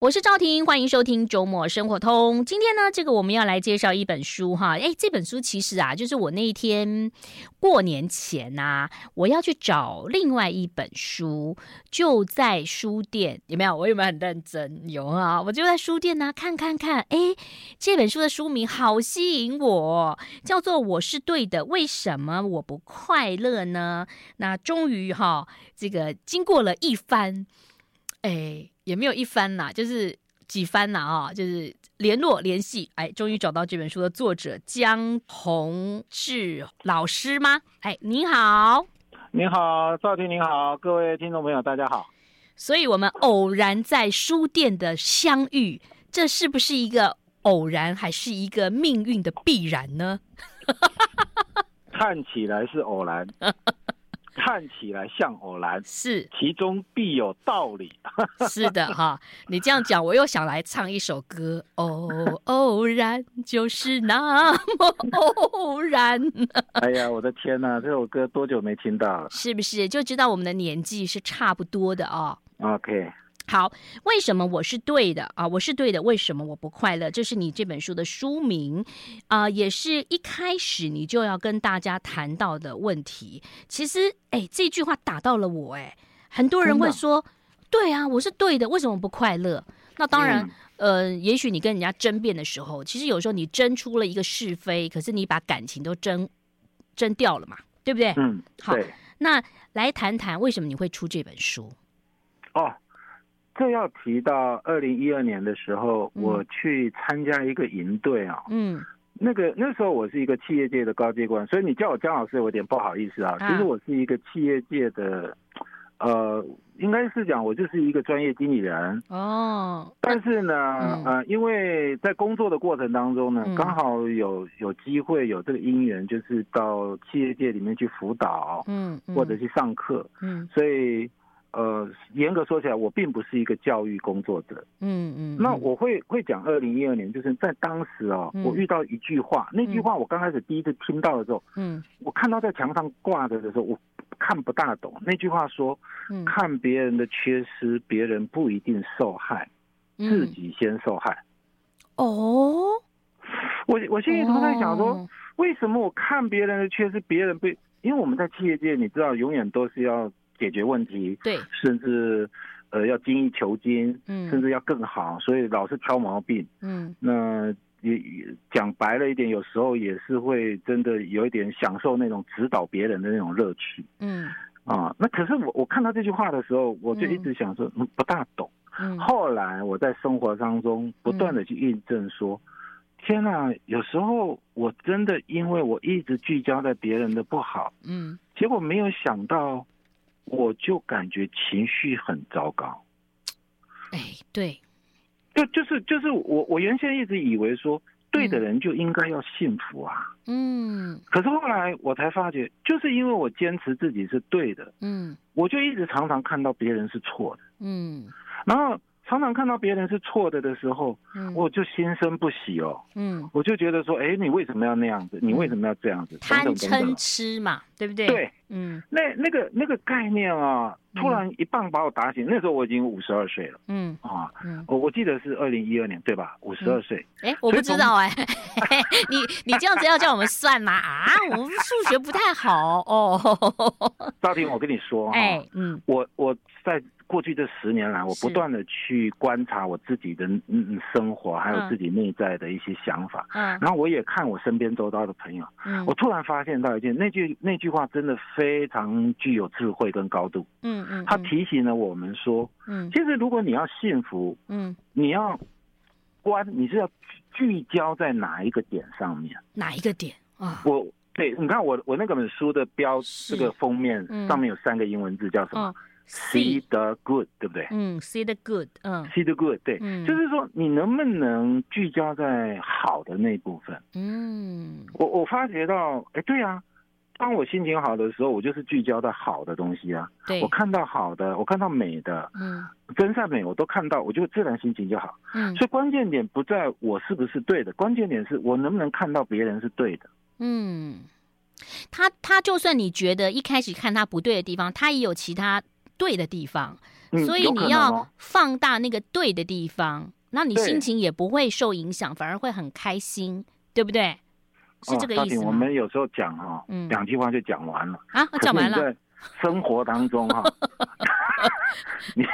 我是赵婷，欢迎收听周末生活通。今天呢，这个我们要来介绍一本书哈。诶，这本书其实啊，就是我那一天过年前呐、啊，我要去找另外一本书，就在书店有没有？我有没有很认真？有啊，我就在书店呢、看看看。诶，这本书的书名好吸引我，叫做《我是对的，为什么我不快乐呢？》那终于哈，这个经过了一番，诶。也没有一番呐，就是几番呐啊，就是联络联系，哎，终于找到这本书的作者江宏志老师吗？哎，你好，你好，赵婷，你好，各位听众朋友，大家好。所以我们偶然在书店的相遇，这是不是一个偶然，还是一个命运的必然呢？看起来是偶然。看起来像偶然，是其中必有道理。是的哈，你这样讲，我又想来唱一首歌。哦，偶然就是那么偶然。哎呀，我的天哪，这首歌多久没听到了？是不是就知道我们的年纪是差不多的啊？OK。好，为什么我是对的啊？我是对的，为什么我不快乐？这是你这本书的书名啊，也是一开始你就要跟大家谈到的问题。其实，哎，这句话打到了我，哎，很多人会说，对啊，我是对的，为什么不快乐？那当然，呃，也许你跟人家争辩的时候，其实有时候你争出了一个是非，可是你把感情都争争掉了嘛，对不对？嗯，好，那来谈谈为什么你会出这本书？哦。这要提到二零一二年的时候，嗯、我去参加一个营队啊。嗯，那个那时候我是一个企业界的高阶官，所以你叫我江老师，我有点不好意思啊。啊其实我是一个企业界的，呃，应该是讲我就是一个专业经理人。哦。但是呢，嗯、呃，因为在工作的过程当中呢，刚好有有机会有这个因缘，就是到企业界里面去辅导，嗯，嗯或者去上课，嗯，所以。呃，严格说起来，我并不是一个教育工作者。嗯嗯。嗯，那我会会讲二零一二年，就是在当时啊，嗯、我遇到一句话，那句话我刚开始第一次听到的时候，嗯，我看到在墙上挂着的时候，我看不大懂。那句话说，嗯、看别人的缺失，别人不一定受害，自己先受害。嗯、哦。我我心里头在想说，哦、为什么我看别人的缺失，别人不？因为我们在企业界，你知道，永远都是要。解决问题，对，甚至，呃，要精益求精，嗯，甚至要更好，所以老是挑毛病，嗯，那也讲白了一点，有时候也是会真的有一点享受那种指导别人的那种乐趣，嗯，啊，那可是我我看到这句话的时候，我就一直想说，嗯，不大懂，嗯，后来我在生活当中不断的去印证说，天哪，有时候我真的因为我一直聚焦在别人的不好，嗯，结果没有想到。我就感觉情绪很糟糕，哎，对，就就是就是我我原先一直以为说，对的人就应该要幸福啊，嗯，可是后来我才发觉，就是因为我坚持自己是对的，嗯，我就一直常常看到别人是错的，嗯，然后。常常看到别人是错的的时候，嗯，我就心生不喜哦，嗯，我就觉得说，哎，你为什么要那样子？你为什么要这样子？贪嗔痴嘛，对不对？对，嗯，那那个那个概念啊，突然一棒把我打醒。那时候我已经五十二岁了，嗯啊，我我记得是二零一二年对吧？五十二岁，哎，我不知道哎，你你这样子要叫我们算吗？啊，我们数学不太好哦。赵婷，我跟你说，哎，嗯，我我在。过去这十年来，我不断的去观察我自己的嗯生活，还有自己内在的一些想法。嗯，然后我也看我身边周遭的朋友。嗯，我突然发现到一件，那句那句话真的非常具有智慧跟高度。嗯嗯，他提醒了我们说，嗯，其实如果你要幸福，嗯，你要关，你是要聚焦在哪一个点上面？哪一个点？啊？我对，你看我我那本书的标，这个封面上面有三个英文字，叫什么？See the good，对不对？嗯，see the good，嗯，see the good，对，嗯，就是说你能不能聚焦在好的那部分？嗯，我我发觉到，哎，对啊，当我心情好的时候，我就是聚焦在好的东西啊。对，我看到好的，我看到美的，嗯，真善美我都看到，我就自然心情就好。嗯，所以关键点不在我是不是对的，关键点是我能不能看到别人是对的。嗯，他他就算你觉得一开始看他不对的地方，他也有其他。对的地方，所以你要放大那个对的地方，那你心情也不会受影响，反而会很开心，对不对？是这个意思吗？我们有时候讲哈，两句话就讲完了啊，讲完了。生活当中哈 你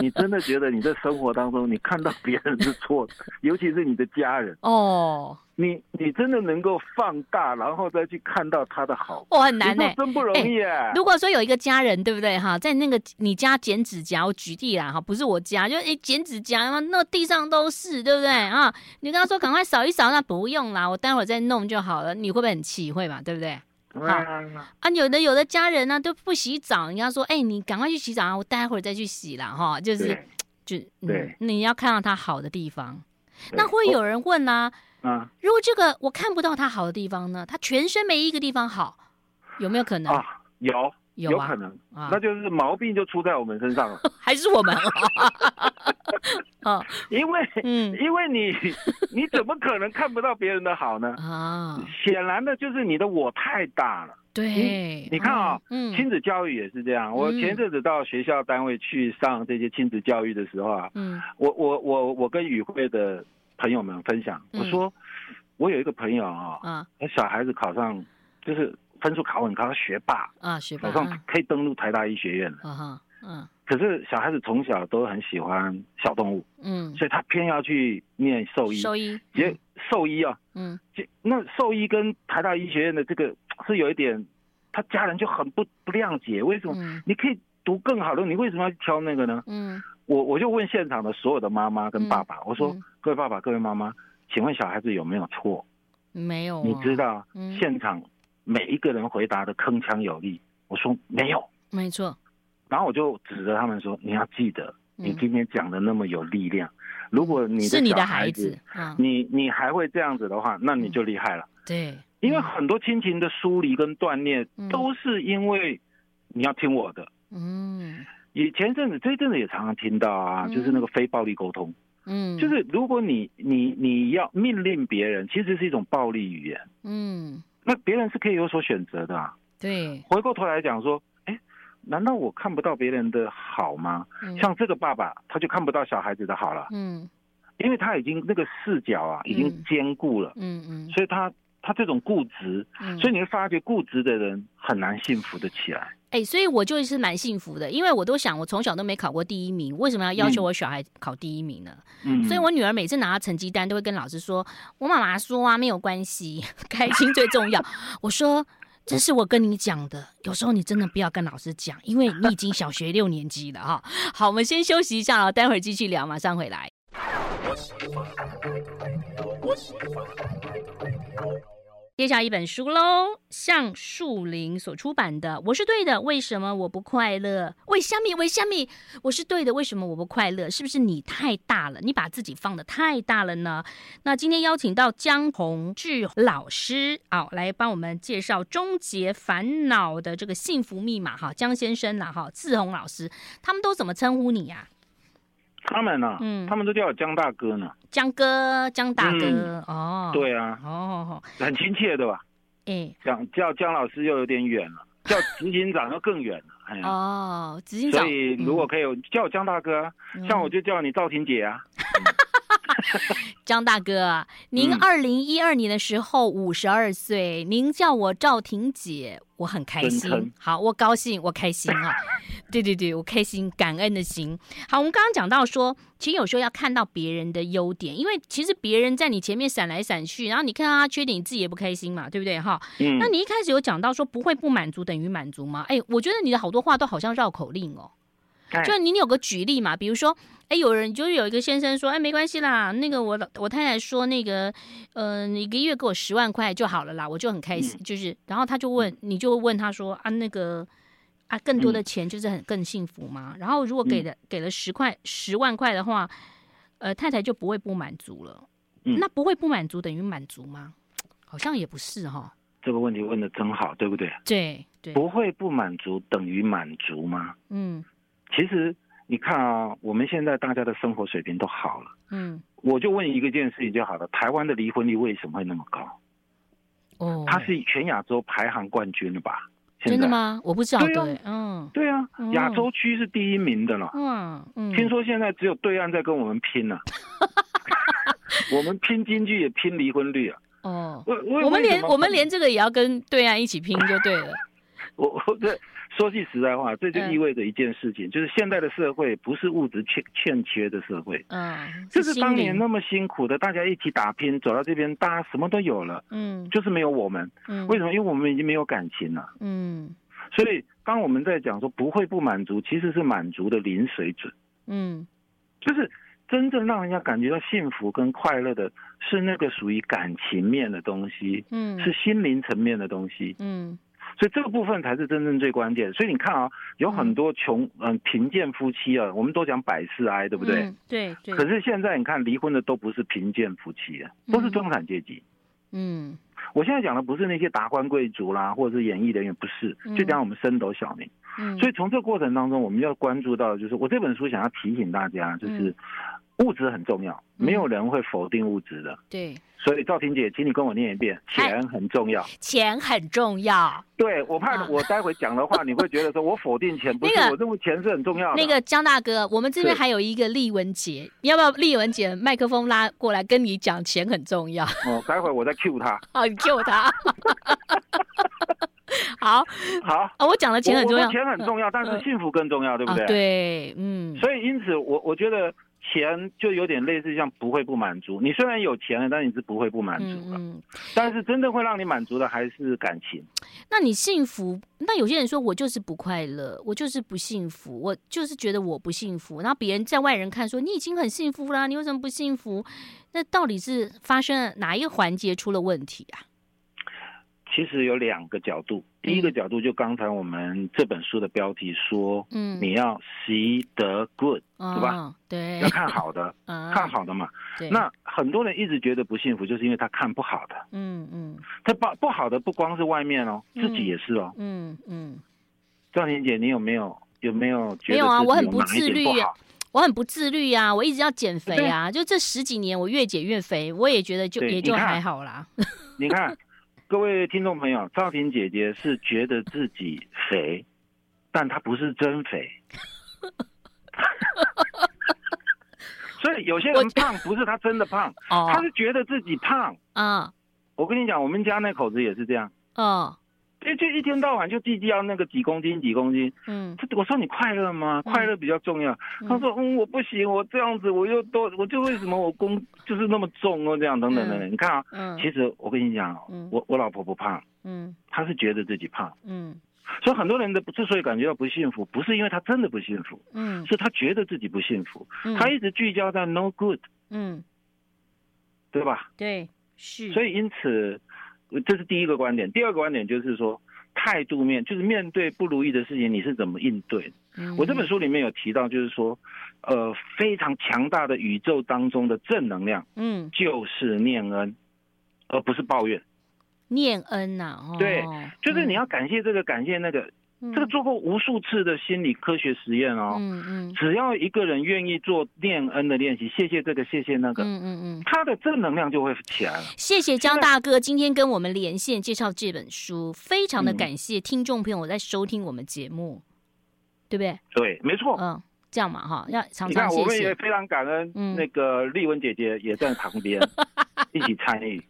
你真的觉得你在生活当中，你看到别人是错的，尤其是你的家人哦，你你真的能够放大，然后再去看到他的好，哦，很难呢，真不容易啊。如果说有一个家人，对不对哈，在那个你家剪指甲，我举例啦哈，不是我家，就哎剪指甲嘛，那地上都是，对不对啊？你跟他说赶快扫一扫，那不用啦，我待会儿再弄就好了。你会不会很气？会嘛，对不对？好啊，有的有的家人呢、啊、都不洗澡，人家说，哎、欸，你赶快去洗澡啊，我待会儿再去洗了哈，就是就对、嗯，你要看到他好的地方。那会有人问呢、啊，啊，如果这个我看不到他好的地方呢，他全身没一个地方好，有没有可能？啊，有。有，有可能，啊、那就是毛病就出在我们身上了，还是我们？啊，因为，嗯，因为你，你怎么可能看不到别人的好呢？啊，显然的就是你的我太大了。对，你，你看啊、哦，嗯，亲子教育也是这样。我前阵子到学校单位去上这些亲子教育的时候啊，嗯，我我我我跟与会的朋友们分享，我说，我有一个朋友啊，啊，小孩子考上就是。分数考很高，学霸啊，学霸，马上可以登录台大医学院了。嗯哼，嗯。可是小孩子从小都很喜欢小动物，嗯，所以他偏要去念兽医。兽医，结兽医啊，嗯，那兽医跟台大医学院的这个是有一点，他家人就很不不谅解，为什么？你可以读更好的，你为什么要挑那个呢？嗯，我我就问现场的所有的妈妈跟爸爸，我说：各位爸爸，各位妈妈，请问小孩子有没有错？没有。你知道现场？每一个人回答的铿锵有力，我说没有，没错。然后我就指着他们说：“你要记得，你今天讲的那么有力量，如果你是你的孩子，你你还会这样子的话，那你就厉害了。”对，因为很多亲情的疏离跟断裂，都是因为你要听我的。嗯，以前阵子这一阵子也常常听到啊，就是那个非暴力沟通。嗯，就是如果你你你要命令别人，其实是一种暴力语言。嗯。那别人是可以有所选择的啊。对，回过头来讲说，哎，难道我看不到别人的好吗？嗯，像这个爸爸，他就看不到小孩子的好了。嗯，因为他已经那个视角啊，已经坚固了。嗯嗯，所以他他这种固执，所以你会发觉固执的人很难幸福的起来。哎、欸，所以我就是蛮幸福的，因为我都想，我从小都没考过第一名，为什么要要求我小孩考第一名呢？嗯，所以我女儿每次拿到成绩单，都会跟老师说：“我妈妈说啊，没有关系，开心最重要。”我说：“这是我跟你讲的，有时候你真的不要跟老师讲，因为你已经小学六年级了哈。”好，我们先休息一下，待会儿继续聊，马上回来。接下一本书喽，橡树林所出版的《我是对的，为什么我不快乐？》喂，虾米，喂，虾米，我是对的，为什么我不快乐？是不是你太大了？你把自己放得太大了呢？那今天邀请到江宏志老师啊、哦，来帮我们介绍终结烦恼的这个幸福密码哈，江先生呐哈，志宏老师，他们都怎么称呼你呀、他们呢？嗯，他们都叫我江大哥呢。江哥，江大哥，哦，对啊，哦，很亲切对吧？哎，讲叫江老师又有点远了，叫执行长又更远了。哎哦，执行长。所以如果可以叫我江大哥，像我就叫你赵婷姐啊。江大哥，您二零一二年的时候五十二岁，您叫我赵婷姐，我很开心。好，我高兴，我开心啊。对对对，我开心，感恩的心。好，我们刚刚讲到说，其实有时候要看到别人的优点，因为其实别人在你前面闪来闪去，然后你看到他缺点，你自己也不开心嘛，对不对？哈，嗯。那你一开始有讲到说不会不满足等于满足吗？哎，我觉得你的好多话都好像绕口令哦。就你有个举例嘛，比如说，哎，有人就是有一个先生说，哎，没关系啦，那个我我太太说那个，呃，一个月给我十万块就好了啦，我就很开心，就是，然后他就问，你就问他说啊，那个。啊，更多的钱就是很更幸福吗？然后如果给了给了十块十万块的话，呃，太太就不会不满足了。那不会不满足等于满足吗？好像也不是哈。这个问题问的真好，对不对？对对。不会不满足等于满足吗？嗯。其实你看啊，我们现在大家的生活水平都好了。嗯。我就问一个件事情就好了，台湾的离婚率为什么会那么高？哦。它是全亚洲排行冠军了吧？真的吗？我不知道。对，嗯，对啊，亚洲区是第一名的了。嗯嗯，听说现在只有对岸在跟我们拼了。我们拼经济也拼离婚率啊。哦，我我们连我们连这个也要跟对岸一起拼就对了。我 我这。说句实在话，这就意味着一件事情，嗯、就是现在的社会不是物质欠欠缺的社会，嗯，就是当年那么辛苦的，大家一起打拼走到这边，大家什么都有了，嗯，就是没有我们，嗯，为什么？因为我们已经没有感情了，嗯，所以当我们在讲说不会不满足，其实是满足的零水准，嗯，就是真正让人家感觉到幸福跟快乐的是那个属于感情面的东西，嗯，是心灵层面的东西，嗯。所以这个部分才是真正最关键。所以你看啊，有很多穷嗯贫贱夫妻啊，我们都讲百事哀，对不对？嗯、对对。可是现在你看离婚的都不是贫贱夫妻啊，都是中产阶级。嗯。我现在讲的不是那些达官贵族啦，或者是演艺人员，不是，就讲我们升斗小民。嗯。所以从这个过程当中，我们要关注到，就是我这本书想要提醒大家，就是物质很重要，没有人会否定物质的。嗯、对。所以赵婷姐，请你跟我念一遍，钱很重要。钱很重要。对，我怕我待会讲的话，你会觉得说我否定钱，不是，我认为钱是很重要的。那个江大哥，我们这边还有一个丽文姐，你要不要丽文姐麦克风拉过来跟你讲钱很重要？哦，待会我再 cue 他。好，你 cue 他。好好啊，我讲的钱很重要，钱很重要，但是幸福更重要，对不对？对，嗯。所以因此，我我觉得。钱就有点类似像不会不满足，你虽然有钱了，但你是不会不满足的。嗯，但是真正会让你满足的还是感情。那你幸福？那有些人说我就是不快乐，我就是不幸福，我就是觉得我不幸福。然后别人在外人看说你已经很幸福了，你为什么不幸福？那到底是发生了哪一个环节出了问题啊？其实有两个角度，第一个角度就刚才我们这本书的标题说，嗯，你要 see the good，嗯，对吧？对，要看好的，嗯，看好的嘛。那很多人一直觉得不幸福，就是因为他看不好的。嗯嗯，他不不好的不光是外面哦，自己也是哦。嗯嗯，赵婷姐，你有没有有没有觉得没有啊？我很不自律，我很不自律啊！我一直要减肥啊，就这十几年我越减越肥，我也觉得就也就还好啦。你看。各位听众朋友，赵婷姐姐是觉得自己肥，但她不是真肥。所以有些人胖不是他真的胖，他是觉得自己胖。啊，我跟你讲，我们家那口子也是这样。嗯。就就一天到晚就计较那个几公斤几公斤，嗯，我说你快乐吗？快乐比较重要。嗯、他说嗯，我不行，我这样子我又多，我就为什么我公就是那么重哦，这样等等等等。嗯、你看啊，嗯，其实我跟你讲，嗯、我我老婆不胖，嗯，她是觉得自己胖，嗯，所以很多人的之所以感觉到不幸福，不是因为她真的不幸福，嗯，是她觉得自己不幸福，嗯、他一直聚焦在 no good，嗯，对吧？对，是。所以因此，这是第一个观点。第二个观点就是说。态度面就是面对不如意的事情，你是怎么应对？嗯、我这本书里面有提到，就是说，呃，非常强大的宇宙当中的正能量，嗯，就是念恩，而不是抱怨。念恩呐、啊，哦、对，就是你要感谢这个，嗯、感谢那个。这个做过无数次的心理科学实验哦，嗯嗯，只要一个人愿意做念恩的练习，谢谢这个，谢谢那个，嗯嗯嗯，他的正能量就会起来了。谢谢江大哥今天跟我们连线介绍这本书，非常的感谢听众朋友在收听我们节目，对不对？对，没错，嗯。这样嘛哈，要常常谢谢。你看，我们也非常感恩，那个丽文姐姐也在旁边 一起参与，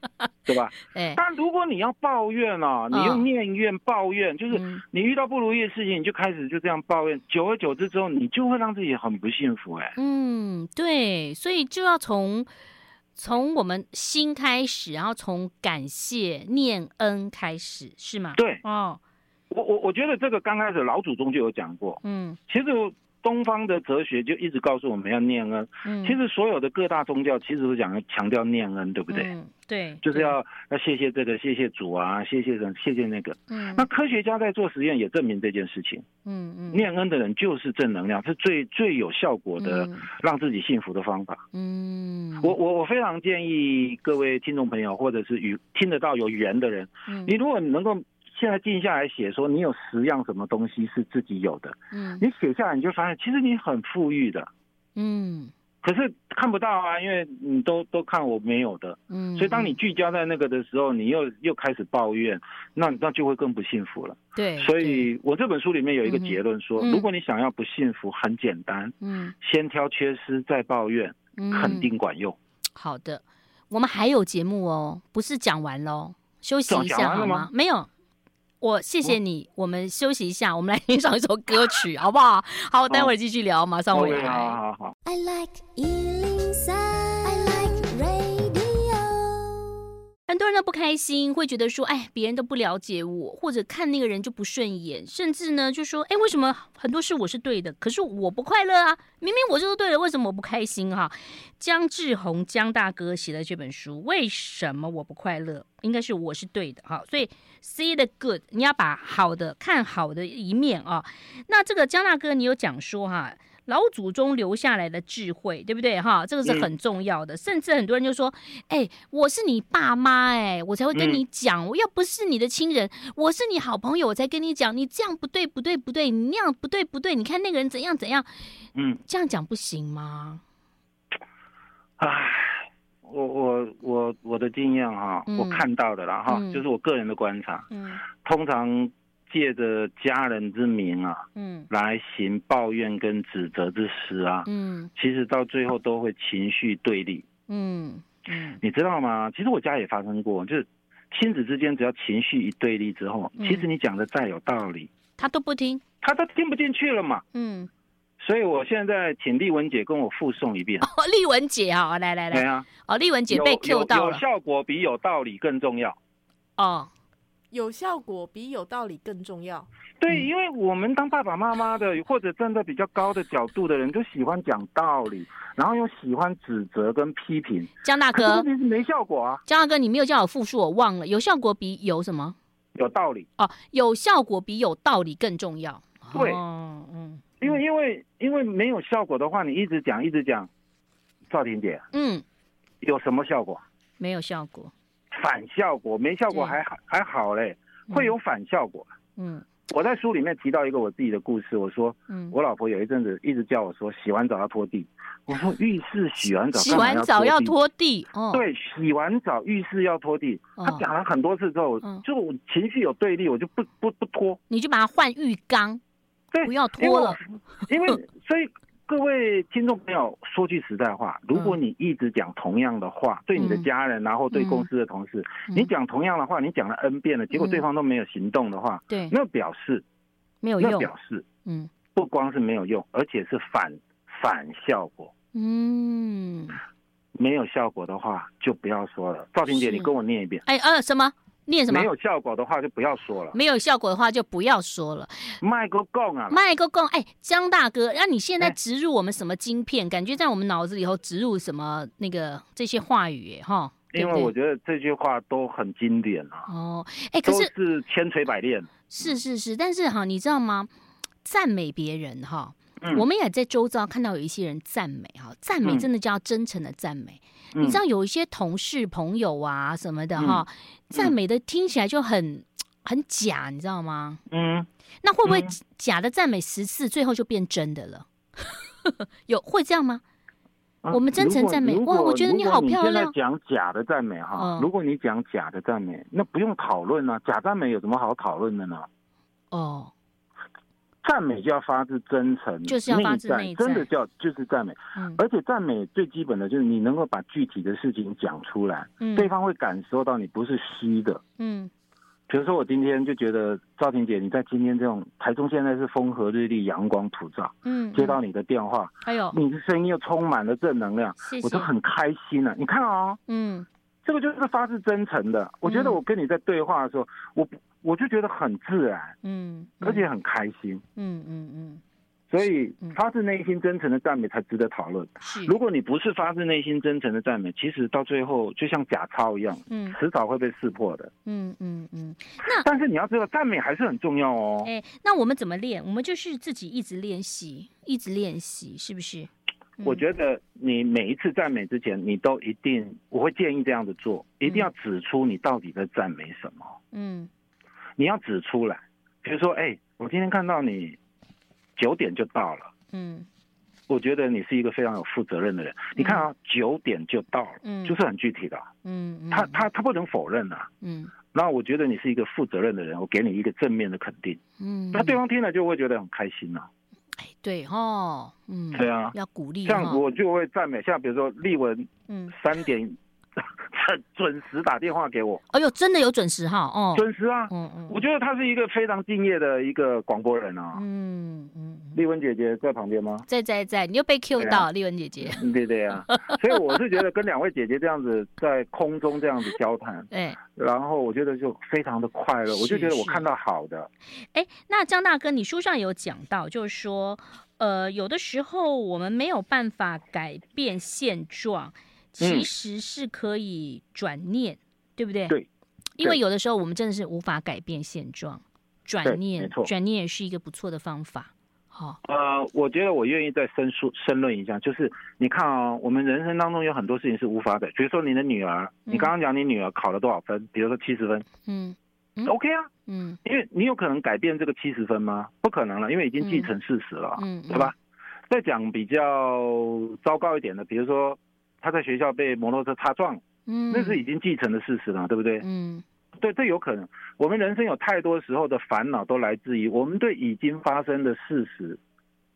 对吧？哎，但如果你要抱怨啊，你用念怨抱怨，就是你遇到不如意的事情，你就开始就这样抱怨，久而久之之后，你就会让自己很不幸福。哎，嗯，对，所以就要从从我们心开始，然后从感谢念恩开始，是吗？对，哦，我我我觉得这个刚开始老祖宗就有讲过，嗯，其实。东方的哲学就一直告诉我们要念恩。嗯，其实所有的各大宗教其实都讲要强调念恩，对不对？嗯，对，就是要要谢谢这个，谢谢主啊，谢谢人，谢谢那个。嗯，那科学家在做实验也证明这件事情。嗯嗯，念恩的人就是正能量，是最最有效果的让自己幸福的方法。嗯，我我我非常建议各位听众朋友，或者是与听得到有缘的人，嗯，你如果能够。现在静下来写，说你有十样什么东西是自己有的，嗯，你写下来你就发现，其实你很富裕的，嗯，可是看不到啊，因为你都都看我没有的，嗯，所以当你聚焦在那个的时候，你又又开始抱怨，那那就会更不幸福了。对，所以我这本书里面有一个结论说，嗯、如果你想要不幸福，很简单，嗯，先挑缺失再抱怨，肯定管用。好的，我们还有节目哦，不是讲完喽，休息一下好吗？没有。我谢谢你，我们休息一下，我们来欣赏一首歌曲，好不好？好，待会儿继续聊，马上回来。好好好。I like 很多人都不开心，会觉得说，哎，别人都不了解我，或者看那个人就不顺眼，甚至呢，就说，哎，为什么很多事我是对的，可是我不快乐啊？明明我就是对的，为什么我不开心？哈，姜志宏姜大哥写的这本书，为什么我不快乐？应该是我是对的，哈，所以 see the good，你要把好的看好的一面啊。那这个姜大哥，你有讲说哈。老祖宗留下来的智慧，对不对？哈，这个是很重要的。嗯、甚至很多人就说：“哎、欸，我是你爸妈，哎，我才会跟你讲。我、嗯、要不是你的亲人，我是你好朋友，我才跟你讲。你这样不对，不对，不对，你那样不对，不对。你看那个人怎样怎样，嗯，这样讲不行吗？”哎，我我我我的经验哈，嗯、我看到的啦哈，嗯、就是我个人的观察，嗯，通常。借着家人之名啊，嗯，来行抱怨跟指责之实啊，嗯，其实到最后都会情绪对立，嗯嗯，你知道吗？其实我家也发生过，就是亲子之间只要情绪一对立之后，其实你讲的再有道理，他都不听，他都听不进去了嘛，嗯，所以我现在请丽文姐跟我复诵一遍。哦，丽文姐啊，来来来，对啊，哦，丽文姐被 Q 到了，有效果比有道理更重要，哦。有效果比有道理更重要。对，因为我们当爸爸妈妈的，或者站在比较高的角度的人，就喜欢讲道理，然后又喜欢指责跟批评。江大哥，其实没效果啊。江大哥，你没有叫我复述，我忘了。有效果比有什么？有道理哦，有效果比有道理更重要。对，哦、嗯，因为因为因为没有效果的话，你一直讲一直讲，赵婷姐，嗯，有什么效果？没有效果。反效果没效果还好还好嘞，会有反效果。嗯，我在书里面提到一个我自己的故事，我说，嗯，我老婆有一阵子一直叫我说洗完澡要拖地，我说浴室洗完澡洗完澡要拖地，哦，对，洗完澡浴室要拖地。他讲了很多次之后，就我情绪有对立，我就不不不拖，你就把它换浴缸，对，不要拖了，因为所以。各位听众朋友，说句实在话，如果你一直讲同样的话，嗯、对你的家人，然后对公司的同事，嗯、你讲同样的话，你讲了 N 遍了，结果对方都没有行动的话，对、嗯，那表示没有用，那表示，嗯，不光是没有用，而且是反反效果，嗯，没有效果的话就不要说了。赵婷姐，你跟我念一遍，哎呃，什么？念什么？没有效果的话就不要说了。没有效果的话就不要说了。麦克讲啊，麦克讲，哎，姜大哥，那你现在植入我们什么晶片？欸、感觉在我们脑子里头植入什么那个这些话语？哈，因为我觉得这句话都很经典啊。哦，哎，可是是千锤百炼。是是是，但是哈，你知道吗？赞美别人哈，嗯、我们也在周遭看到有一些人赞美哈，赞美真的叫真诚的赞美。嗯、你知道有一些同事朋友啊什么的哈。嗯赞美的听起来就很很假，你知道吗？嗯，那会不会假的赞美十次，最后就变真的了？有会这样吗？啊、我们真诚赞美，哇，我觉得你好漂亮。讲假的赞美哈，嗯、如果你讲假的赞美，那不用讨论啊，假赞美有什么好讨论的呢？哦。赞美就要发自真诚，就是要发自内在，真的叫就是赞美。嗯，而且赞美最基本的就是你能够把具体的事情讲出来，嗯，对方会感受到你不是虚的。嗯，比如说我今天就觉得赵婷姐，你在今天这种台中现在是风和日丽、阳光普照，嗯，接到你的电话，还有你的声音又充满了正能量，我都很开心了。你看哦，嗯，这个就是发自真诚的。我觉得我跟你在对话的时候，我。我就觉得很自然，嗯，而且很开心，嗯嗯嗯，所以发自内心真诚的赞美才值得讨论。是，如果你不是发自内心真诚的赞美，其实到最后就像假钞一样，嗯，迟早会被识破的。嗯嗯嗯。那但是你要知道，赞美还是很重要哦。哎，那我们怎么练？我们就是自己一直练习，一直练习，是不是？我觉得你每一次赞美之前，你都一定，我会建议这样子做，一定要指出你到底在赞美什么。嗯。你要指出来，比如说，哎、欸，我今天看到你九点就到了，嗯，我觉得你是一个非常有负责任的人。嗯、你看啊，九点就到了，嗯，就是很具体的，嗯，他他他不能否认啊，嗯，那我觉得你是一个负责任的人，我给你一个正面的肯定，嗯，那对方听了就会觉得很开心呐、对哈，嗯，对啊，要鼓励，这样我就会赞美，像比如说立文，嗯，三点。准时打电话给我。哎呦，真的有准时哈，哦，准时啊，嗯嗯，我觉得他是一个非常敬业的一个广播人啊，嗯嗯，丽文姐姐在旁边吗？在在在，你又被 Q 到，丽文姐姐，对对啊，所以我是觉得跟两位姐姐这样子在空中这样子交谈，哎，然后我觉得就非常的快乐，我就觉得我看到好的。哎，那江大哥，你书上有讲到，就是说，呃，有的时候我们没有办法改变现状。其实是可以转念，嗯、对不对？对，因为有的时候我们真的是无法改变现状，转念，转念也是一个不错的方法。好、哦，呃，我觉得我愿意再申述申论一下，就是你看啊、哦，我们人生当中有很多事情是无法改，比如说你的女儿，嗯、你刚刚讲你女儿考了多少分，比如说七十分，嗯，嗯，OK 啊，嗯，因为你有可能改变这个七十分吗？不可能了，因为已经既成事实了，嗯，对吧？再讲比较糟糕一点的，比如说。他在学校被摩托车擦撞，嗯，那是已经既成的事实了，对不对？嗯，对，这有可能。我们人生有太多时候的烦恼都来自于我们对已经发生的事实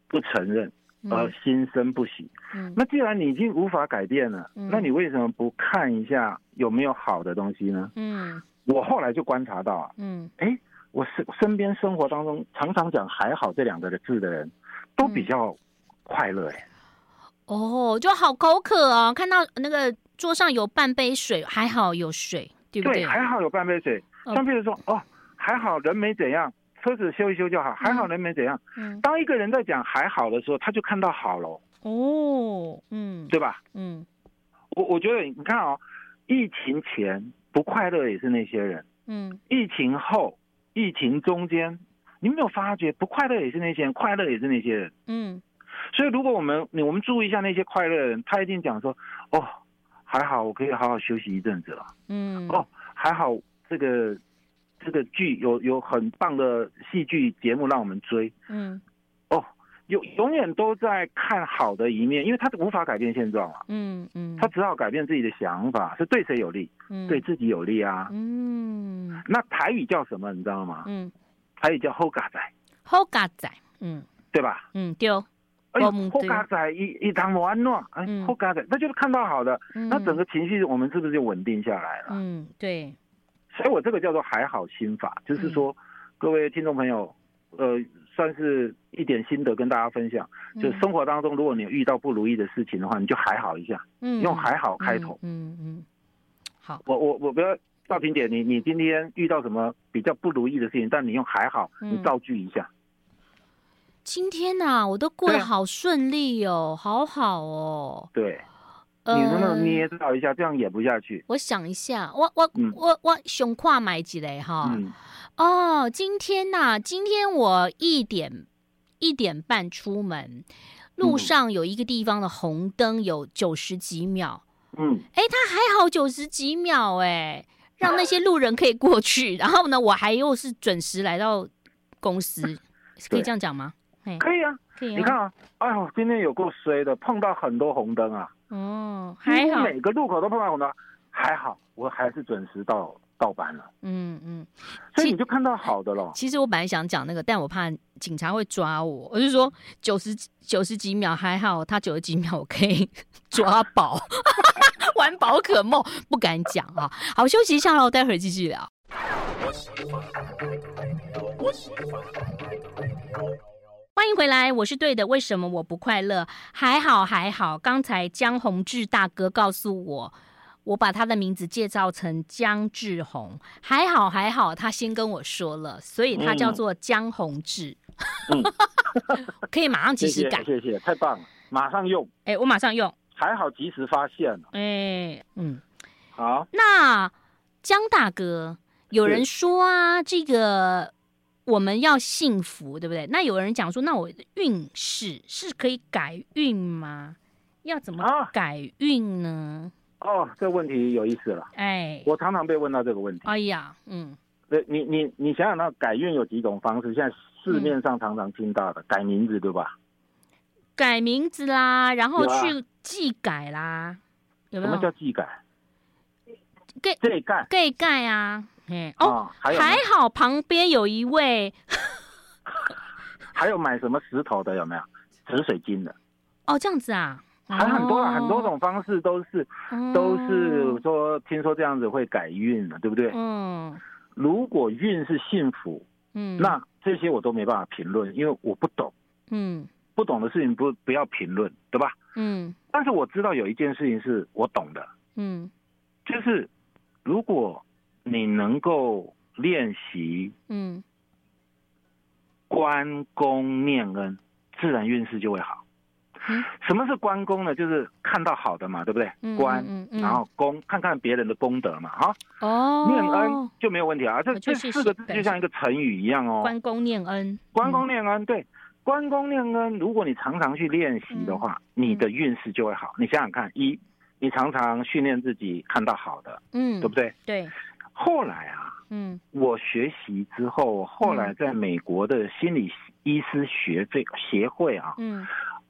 不承认，而心生不喜。嗯，那既然你已经无法改变了，那你为什么不看一下有没有好的东西呢？嗯，我后来就观察到啊，嗯，哎，我身身边生活当中常常讲“还好”这两个字的人，都比较快乐哎。哦，就好口渴哦！看到那个桌上有半杯水，还好有水，对不对？对，还好有半杯水。像比如说，哦，还好人没怎样，车子修一修就好，还好人没怎样。嗯。当一个人在讲还好的时候，他就看到好了。哦，嗯，对吧？嗯。我我觉得你看哦，疫情前不快乐也是那些人。嗯。疫情后，疫情中间，你没有发觉不快乐也是那些人，快乐也是那些人。嗯。所以，如果我们你我们注意一下那些快乐的人，他一定讲说：“哦，还好，我可以好好休息一阵子了。”嗯，哦，还好，这个这个剧有有很棒的戏剧节目让我们追。嗯，哦，永永远都在看好的一面，因为他无法改变现状啊。嗯嗯，他只好改变自己的想法，是对谁有利？嗯，对自己有利啊。嗯，那台语叫什么？你知道吗？嗯，台语叫“后嘎仔”。后嘎仔，嗯，对吧？嗯，对。哎，后嘎仔一一堂完乱，哎，后嘎仔，那就是看到好的，嗯、那整个情绪我们是不是就稳定下来了？嗯，对。所以我这个叫做还好心法，就是说，嗯、各位听众朋友，呃，算是一点心得跟大家分享。嗯、就生活当中，如果你遇到不如意的事情的话，你就还好一下，嗯，用还好开头。嗯嗯，嗯。好，我我我不要赵婷姐，你你今天遇到什么比较不如意的事情，但你用还好，你造句一下。今天呐、啊，我都过得好顺利哦，啊、好好哦。对，呃、你能不能捏造一下？这样演不下去。我想一下，我我、嗯、我我胸胯买几嘞哈。嗯、哦，今天呐、啊，今天我一点一点半出门，路上有一个地方的红灯有九十几秒。嗯，哎，他还好九十几秒哎，让那些路人可以过去。然后呢，我还又是准时来到公司，可以这样讲吗？可以啊，可以啊。你看啊，哎呦，今天有够衰的，碰到很多红灯啊。哦，还好，每个路口都碰到红灯，还好，我还是准时到到班了。嗯嗯，所以你就看到好的了。其实我本来想讲那个，但我怕警察会抓我，我就说九十九十几秒还好，他九十几秒我可以抓宝，玩宝可梦，不敢讲啊。好，休息一下喽，待会儿继续聊。欢迎回来，我是对的。为什么我不快乐？还好还好。刚才江宏志大哥告诉我，我把他的名字介绍成江志宏。还好还好，他先跟我说了，所以他叫做江宏志。嗯、可以马上及时改，谢谢，谢谢，太棒了，马上用。哎，我马上用。还好及时发现了。哎，嗯，好。那江大哥，有人说啊，这个。我们要幸福，对不对？那有人讲说，那我的运势是可以改运吗？要怎么改运呢？啊、哦，这个问题有意思了。哎，我常常被问到这个问题。哎呀，嗯，对，你你你想想，那改运有几种方式？现在市面上常常听到的，嗯、改名字，对吧？改名字啦，然后去技改啦，有没有？什么叫技改？给这盖。给盖啊！哎哦，还好旁边有一位，还有买什么石头的有没有？紫水晶的。哦，这样子啊，还很多很多种方式都是都是说，听说这样子会改运的，对不对？嗯，如果运是幸福，嗯，那这些我都没办法评论，因为我不懂，嗯，不懂的事情不不要评论，对吧？嗯，但是我知道有一件事情是我懂的，嗯，就是能够练习，嗯，关公念恩，自然运势就会好。嗯，什么是关公呢？就是看到好的嘛，对不对？嗯、关，然后公，看看别人的功德嘛，哈。哦。念恩就没有问题啊，这这四个字就像一个成语一样哦。关公念恩。关公念恩，对，关公念恩。如果你常常去练习的话，嗯、你的运势就会好。你想想看，一，你常常训练自己看到好的，嗯，对不对？对。后来啊，嗯，我学习之后，后来在美国的心理医师学这个协会啊，嗯，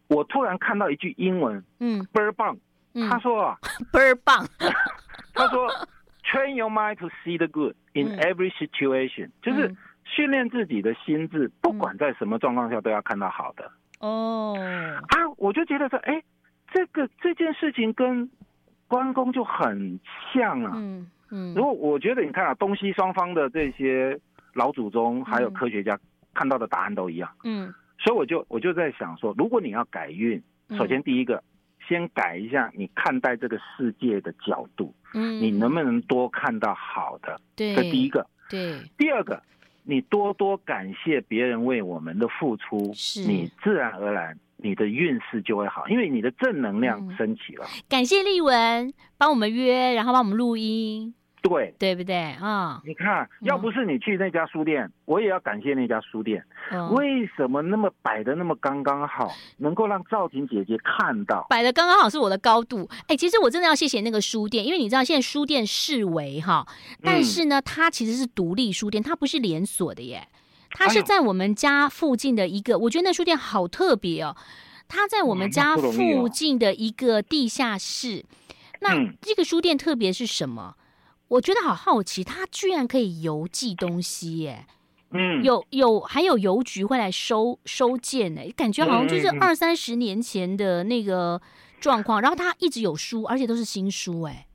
我突然看到一句英文，嗯，倍儿棒，他说啊，倍儿棒，他说，train your mind to see the good in every situation，就是训练自己的心智，不管在什么状况下都要看到好的。哦，啊，我就觉得说，哎，这个这件事情跟关公就很像啊。嗯。嗯，如果我觉得你看啊，东西双方的这些老祖宗还有科学家看到的答案都一样。嗯，所以我就我就在想说，如果你要改运，首先第一个，先改一下你看待这个世界的角度。嗯，你能不能多看到好的？对，这第一个。对。第二个，你多多感谢别人为我们的付出，是，你自然而然你的运势就会好，因为你的正能量升起了。感谢丽文帮我们约，然后帮我们录音。对，对不对啊？你看，要不是你去那家书店，我也要感谢那家书店。为什么那么摆的那么刚刚好，能够让赵婷姐姐看到？摆的刚刚好是我的高度。哎，其实我真的要谢谢那个书店，因为你知道现在书店视为哈，但是呢，它其实是独立书店，它不是连锁的耶。它是在我们家附近的一个，我觉得那书店好特别哦。它在我们家附近的一个地下室。那这个书店特别是什么？我觉得好好奇，他居然可以邮寄东西耶！嗯，有有还有邮局会来收收件呢，感觉好像就是二三十年前的那个状况。然后他一直有书，而且都是新书哎。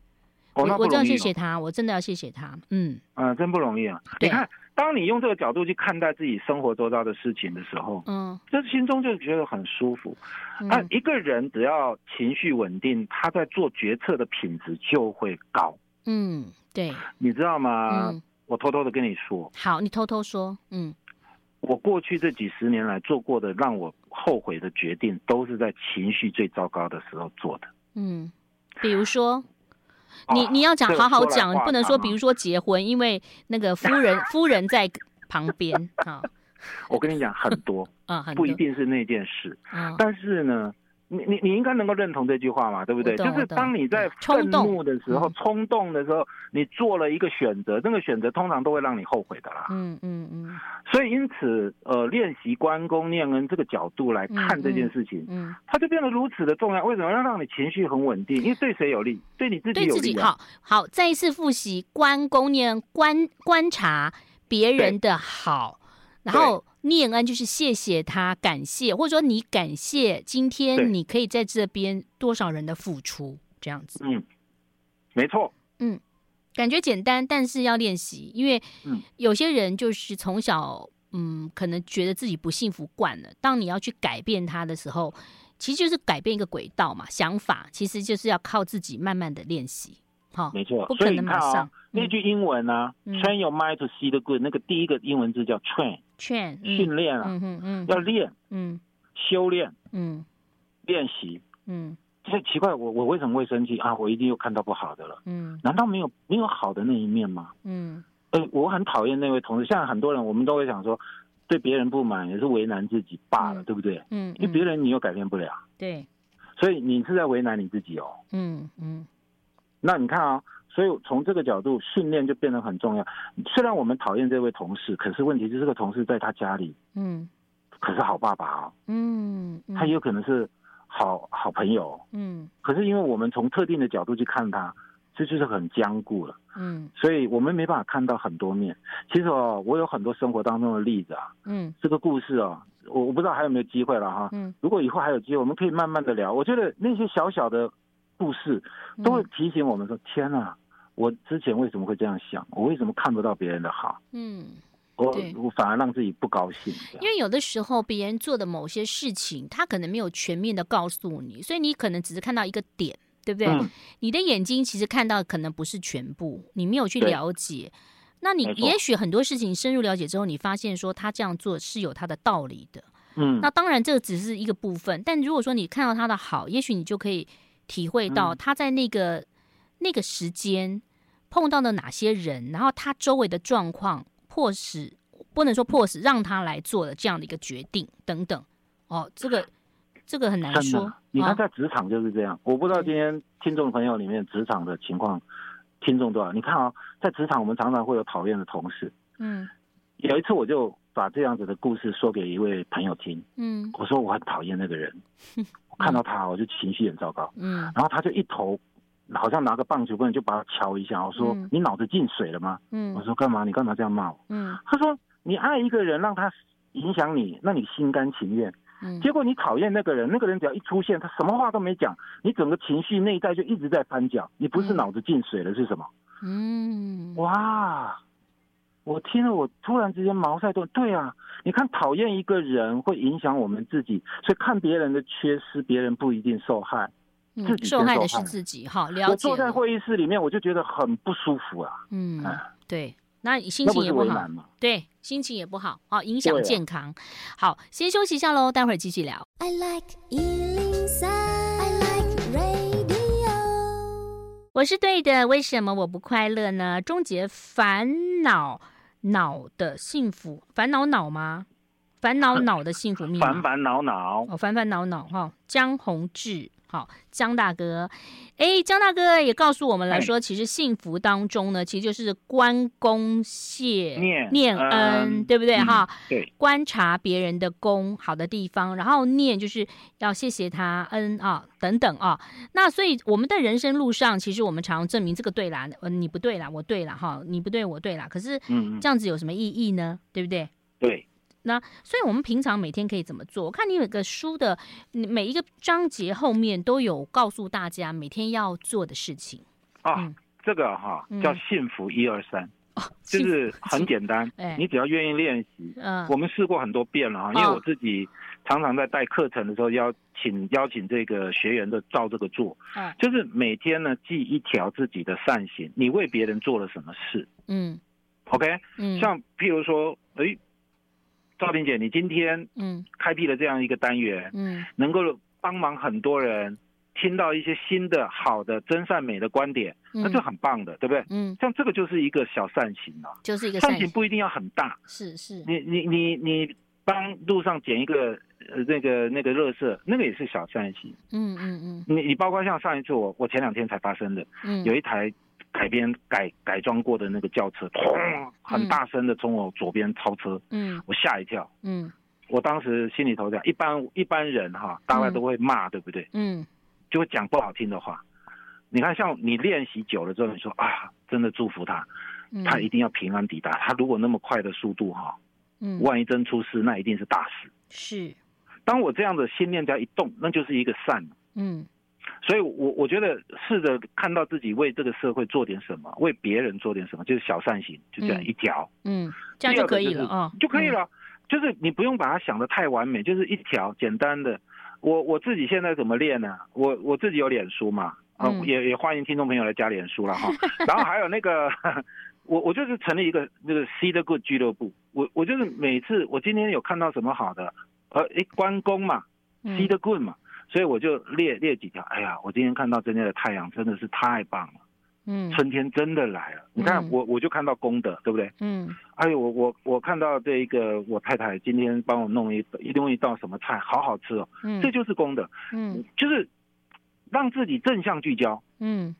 我我真的要谢谢他，我真的要谢谢他。嗯嗯，真不容易啊！你看，当你用这个角度去看待自己生活周遭的事情的时候，嗯，这心中就觉得很舒服。啊，一个人只要情绪稳定，他在做决策的品质就会高。嗯。对，你知道吗？嗯、我偷偷的跟你说，好，你偷偷说，嗯，我过去这几十年来做过的让我后悔的决定，都是在情绪最糟糕的时候做的。嗯，比如说，你你要讲好好讲，不能说比如说结婚，因为那个夫人 夫人在旁边啊。我跟你讲很多。啊，不一定是那件事，嗯、但是呢。你你你应该能够认同这句话嘛，对不对？就是当你在愤怒的时候、冲动的时候，你做了一个选择，这个选择通常都会让你后悔的啦。嗯嗯嗯。所以因此，呃，练习关公念恩这个角度来看这件事情，嗯，它就变得如此的重要。为什么要让你情绪很稳定？因为对谁有利？对你自己有利。好好，再一次复习关公念恩，观观察别人的好，然后。念恩就是谢谢他，感谢，或者说你感谢今天你可以在这边多少人的付出，这样子。嗯，没错。嗯，感觉简单，但是要练习，因为有些人就是从小，嗯，可能觉得自己不幸福惯了。当你要去改变他的时候，其实就是改变一个轨道嘛，想法其实就是要靠自己慢慢的练习。好，没错，不可能马上。那句英文呢？Train your mind to see the good。那个第一个英文字叫 train，劝训练啊，嗯嗯要练，嗯，修炼，嗯，练习，嗯，这奇怪，我我为什么会生气？啊？我一定又看到不好的了，嗯，难道没有没有好的那一面吗？嗯，哎，我很讨厌那位同事，像很多人，我们都会想说，对别人不满也是为难自己罢了，对不对？嗯，因为别人你又改变不了，对，所以你是在为难你自己哦，嗯嗯，那你看啊。所以从这个角度，训练就变得很重要。虽然我们讨厌这位同事，可是问题是这个同事在他家里，嗯，可是好爸爸哦，嗯，他也有可能是好好朋友，嗯，可是因为我们从特定的角度去看他，这就是很僵固了，嗯，所以我们没办法看到很多面。其实哦，我有很多生活当中的例子啊，嗯，这个故事哦，我我不知道还有没有机会了哈，嗯，如果以后还有机会，我们可以慢慢的聊。我觉得那些小小的故事都会提醒我们说：天哪，我之前为什么会这样想？我为什么看不到别人的好？嗯。我我反而让自己不高兴，因为有的时候别人做的某些事情，他可能没有全面的告诉你，所以你可能只是看到一个点，对不对？嗯、你的眼睛其实看到可能不是全部，你没有去了解。那你也许很多事情深入了解之后，你发现说他这样做是有他的道理的。嗯，那当然这个只是一个部分，但如果说你看到他的好，也许你就可以体会到他在那个、嗯、那个时间碰到了哪些人，然后他周围的状况。迫使不能说迫使让他来做的这样的一个决定等等，哦，这个这个很难说。你看在职场就是这样，哦、我不知道今天听众朋友里面职场的情况，听众多少？你看啊、哦，在职场我们常常会有讨厌的同事。嗯，有一次我就把这样子的故事说给一位朋友听。嗯，我说我很讨厌那个人，我看到他我就情绪很糟糕。嗯，然后他就一头。好像拿个棒球棍就把他敲一下，我说、嗯、你脑子进水了吗？嗯，我说干嘛？你干嘛这样骂我？嗯，他说你爱一个人让他影响你，那你心甘情愿。嗯，结果你讨厌那个人，那个人只要一出现，他什么话都没讲，你整个情绪内在就一直在翻搅。你不是脑子进水了是什么？嗯，哇，我听了我突然之间茅塞顿。对啊，你看讨厌一个人会影响我们自己，所以看别人的缺失，别人不一定受害。自己受害的是自己，好，了解。我坐在会议室里面，我就觉得很不舒服啊。嗯，对，那你心情也不好，对，心情也不好，好，影响健康。好，先休息一下喽，待会儿继续聊。I like 103, I like radio。我是对的，为什么我不快乐呢？终结烦恼恼的幸福，烦恼恼吗？烦恼恼的幸福密码，烦烦恼恼，哦，烦烦恼恼哈，江宏志。好，江大哥，哎，江大哥也告诉我们来说，其实幸福当中呢，其实就是关公谢念念恩，对不对？哈，对，观察别人的功好的地方，然后念就是要谢谢他恩啊，等等啊。那所以我们的人生路上，其实我们常常证明这个对啦，呃，你不对啦，我对啦，哈，你不对，我对啦。可是，嗯，这样子有什么意义呢？对不对？对。那所以，我们平常每天可以怎么做？我看你有个书的每一个章节后面都有告诉大家每天要做的事情啊。嗯、这个哈叫幸福一二三，就是很简单，你只要愿意练习。嗯，我们试过很多遍了哈，因为我自己常常在带课程的时候邀请邀请这个学员的照这个做。嗯，就是每天呢记一条自己的善行，你为别人做了什么事？嗯，OK，嗯，像譬如说，哎。赵婷姐，你今天嗯。开辟了这样一个单元，嗯，能够帮忙很多人听到一些新的好的真善美的观点，那就很棒的，对不对？嗯，像这个就是一个小善行了，就是一个善行不一定要很大，是是，你你你你帮路上捡一个呃那个那个垃圾，那个也是小善行，嗯嗯嗯，你你包括像上一次我我前两天才发生的，嗯，有一台。海边改改装过的那个轿车，砰，很大声的从我左边超车，嗯，我吓一跳，嗯，我当时心里头讲，一般一般人哈，大概都会骂，对不对？嗯，就会讲不好听的话。你看，像你练习久了之后，你说啊，真的祝福他，他一定要平安抵达。他如果那么快的速度哈，嗯，万一真出事，那一定是大事。是，当我这样的心念只要一动，那就是一个善，嗯。所以我，我我觉得试着看到自己为这个社会做点什么，为别人做点什么，就是小善行，就这样一条，嗯，这样就可以了啊，就可以了。就是你不用把它想得太完美，就是一条简单的。我我自己现在怎么练呢？我我自己有脸书嘛，啊，也也欢迎听众朋友来加脸书了哈。然后还有那个，我我就是成立一个那个 See the Good 俱乐部。我我就是每次我今天有看到什么好的，呃，哎，关公嘛，See the Good 嘛。所以我就列列几条，哎呀，我今天看到今天的太阳真的是太棒了，嗯，春天真的来了。你看我我就看到功德，对不对？嗯，哎呦，我我我看到这一个我太太今天帮我弄一弄一道什么菜，好好吃哦，嗯，这就是功德，嗯，就是让自己正向聚焦，嗯，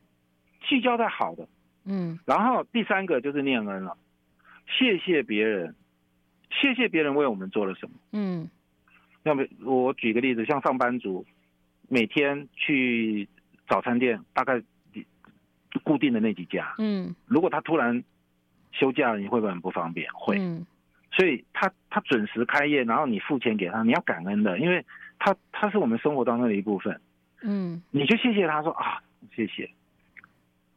聚焦在好的，嗯，然后第三个就是念恩了，谢谢别人，谢谢别人为我们做了什么，嗯。要不我举个例子，像上班族每天去早餐店，大概固定的那几家，嗯，如果他突然休假了，你会不会很不方便？会，嗯，所以他他准时开业，然后你付钱给他，你要感恩的，因为他他是我们生活当中的一部分，嗯，你就谢谢他说啊，谢谢。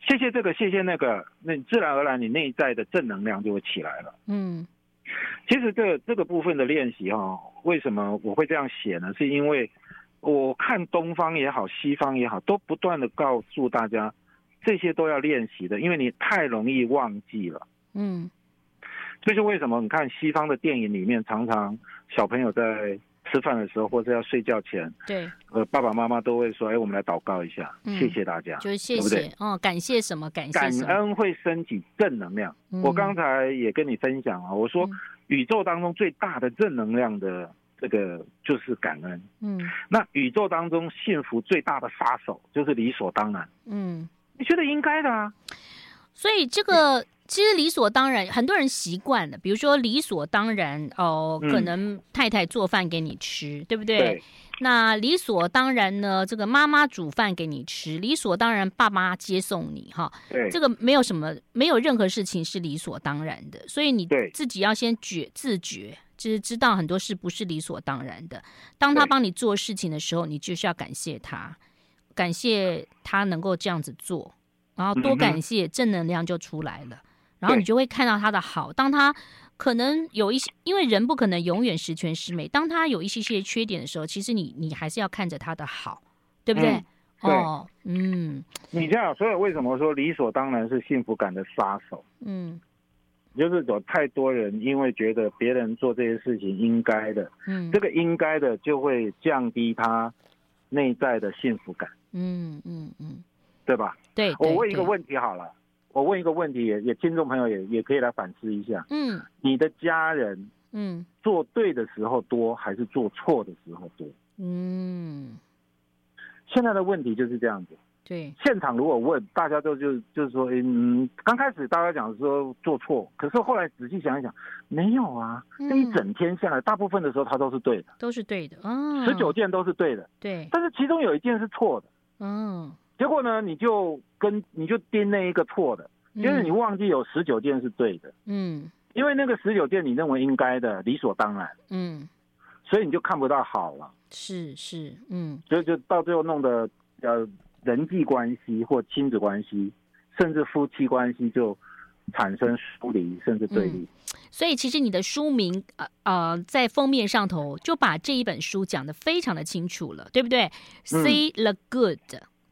谢谢这个，谢谢那个，那自然而然你内在的正能量就会起来了。嗯，其实这个这个部分的练习哈，为什么我会这样写呢？是因为我看东方也好，西方也好，都不断的告诉大家，这些都要练习的，因为你太容易忘记了。嗯，这是为什么你看西方的电影里面，常常小朋友在。吃饭的时候或者要睡觉前，对，呃，爸爸妈妈都会说：“哎，我们来祷告一下，嗯、谢谢大家，就是谢谢，对对？哦，感谢什么？感谢感恩会升起正能量。嗯、我刚才也跟你分享啊，我说、嗯、宇宙当中最大的正能量的这个就是感恩。嗯，那宇宙当中幸福最大的杀手就是理所当然。嗯，你觉得应该的啊？所以这个。其实理所当然，很多人习惯了。比如说理所当然哦，可能太太做饭给你吃，嗯、对不对？对。那理所当然呢，这个妈妈煮饭给你吃，理所当然爸妈接送你哈。对。这个没有什么，没有任何事情是理所当然的，所以你自己要先觉自觉，就是知道很多事不是理所当然的。当他帮你做事情的时候，你就是要感谢他，感谢他能够这样子做，然后多感谢，正能量就出来了。然后你就会看到他的好，当他可能有一些，因为人不可能永远十全十美，当他有一些些缺点的时候，其实你你还是要看着他的好，对不对？嗯、对哦，嗯，你这样，所以为什么说理所当然是幸福感的杀手？嗯，就是有太多人因为觉得别人做这些事情应该的，嗯，这个应该的就会降低他内在的幸福感，嗯嗯嗯，对吧？对，我问一个问题好了。我问一个问题也，也也听众朋友也也可以来反思一下。嗯，你的家人，嗯，做对的时候多还是做错的时候多？嗯，现在的问题就是这样子。对，现场如果问大家都就就是说，嗯，刚开始大家讲说做错，可是后来仔细想一想，没有啊，那一整天下来，大部分的时候他都是对的，都是对的嗯，十九件都是对的，对，但是其中有一件是错的，嗯。结果呢，你就跟你就盯那一个错的，就是你忘记有十九件是对的，嗯，因为那个十九件你认为应该的，理所当然，嗯，所以你就看不到好了，是是，嗯，所以就到最后弄得呃人际关系或亲子关系，甚至夫妻关系就产生疏离，甚至对立。嗯，所以其实你的书名呃呃在封面上头就把这一本书讲得非常的清楚了，对不对？See the good。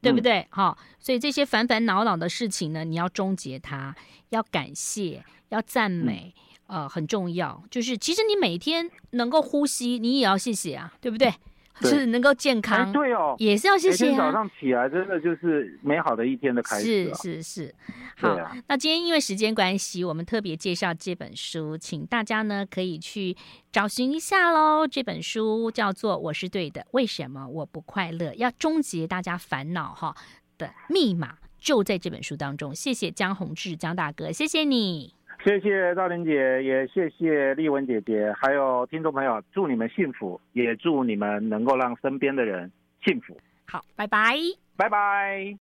对不对？好、嗯哦，所以这些烦烦恼恼的事情呢，你要终结它，要感谢，要赞美，嗯、呃，很重要。就是其实你每天能够呼吸，你也要谢谢啊，对不对？对是能够健康，对哦，也是要谢谢、啊。每天早上起来，真的就是美好的一天的开始、啊。是是是，好。啊、那今天因为时间关系，我们特别介绍这本书，请大家呢可以去找寻一下喽。这本书叫做《我是对的，为什么我不快乐》，要终结大家烦恼哈的密码就在这本书当中。谢谢江宏志江大哥，谢谢你。谢谢赵玲姐，也谢谢丽文姐姐，还有听众朋友，祝你们幸福，也祝你们能够让身边的人幸福。好，拜拜，拜拜。